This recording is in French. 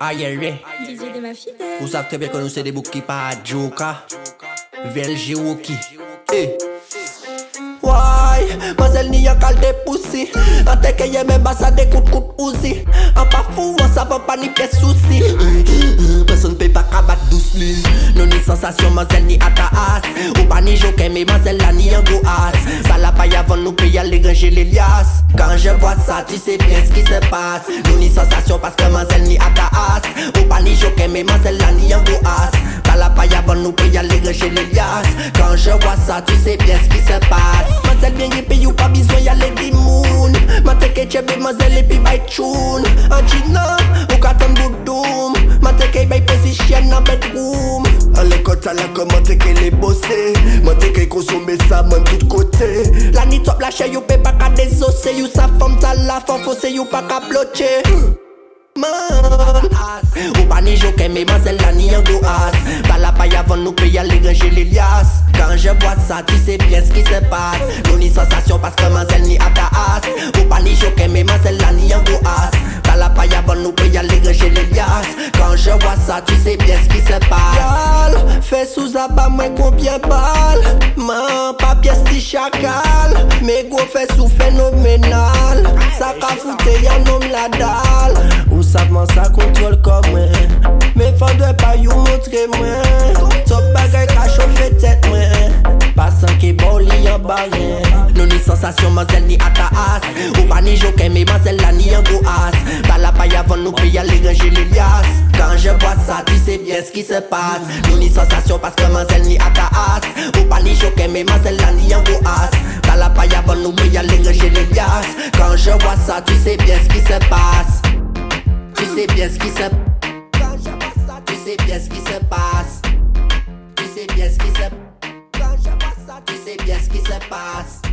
Ayere Ou sav trebyen kon nou se debou ki pa adjoka Velje ou ki E Woy Mazel ni yon kalde pousi Anteke ye men basa de kout kout ouzi An pa fou an savan pa ni pe souci Person pe pa kabat dousli Non ni sensasyon mazel ni ata as. Ou pa ni joke me mazel la ni yon go as. Salapay avan nou pe yal le ganje le lias Kan je vwa sa tu se bien s'ki se passe. Nou ni sensasyon paske mazel ni ata as. Je qu'elle ma c'est la ni angoisse. Pas la paille avant nous payer les chez les liasses. Quand je vois ça, tu sais bien ce qui se passe. Ma Mazel bien yépi ou pas besoin y'a les dimoun. Ma teke chebe mazel et puis by tune. En china, ou katam doudoum. Ma teke by position en bedroom. En l'école, t'as la commande qu'elle est bossée. Ma teke consommé ça, même tout côté. La ni top la chaîne, you pay pas qu'à désosser. You sa femme, t'as la femme faussée, you pas qu'à blocher. Man, Ou pa ni joke mais mazel la ni yon go as Pas la paille avant nous paye aller ranger les liasses. Quand je vois ça tu sais bien ce qui se passe. Nous sensation parce que mazel ni ata as Ou pa ni joke mais mazel la ni yon go as Pas la paille avant nous paye aller ranger les liasses. Quand je vois ça tu sais bien ce qui se passe. Fais sous abat moi combien balles Man, pas pièce ti chacal Mais go fait sous phénoménal Ça ka foute y'a nom la dalle Ça contrôle comme moi. Mais faudrait pas you montrer moi. Top bagay ka chauffe tête moi. Passant qui boli en barren Non ni sensation mazel ni ata as Ou pas ni mais mazel la ni en go as Pas la paille avant nous paye aller ranger les liasses. Quand je vois ça tu sais bien qui se passe. Non ni sensation parce que mazel ni ata as Ou pas ni joke mais mazel la ni en go as Pas la paille avant nous paye aller ranger les liasses. Quand je vois ça tu sais bien qui se passe Tu sais bien ce qui se tu sais bien ce qui se passe. Tu sais bien ce qui se tu sais bien ce qui se passe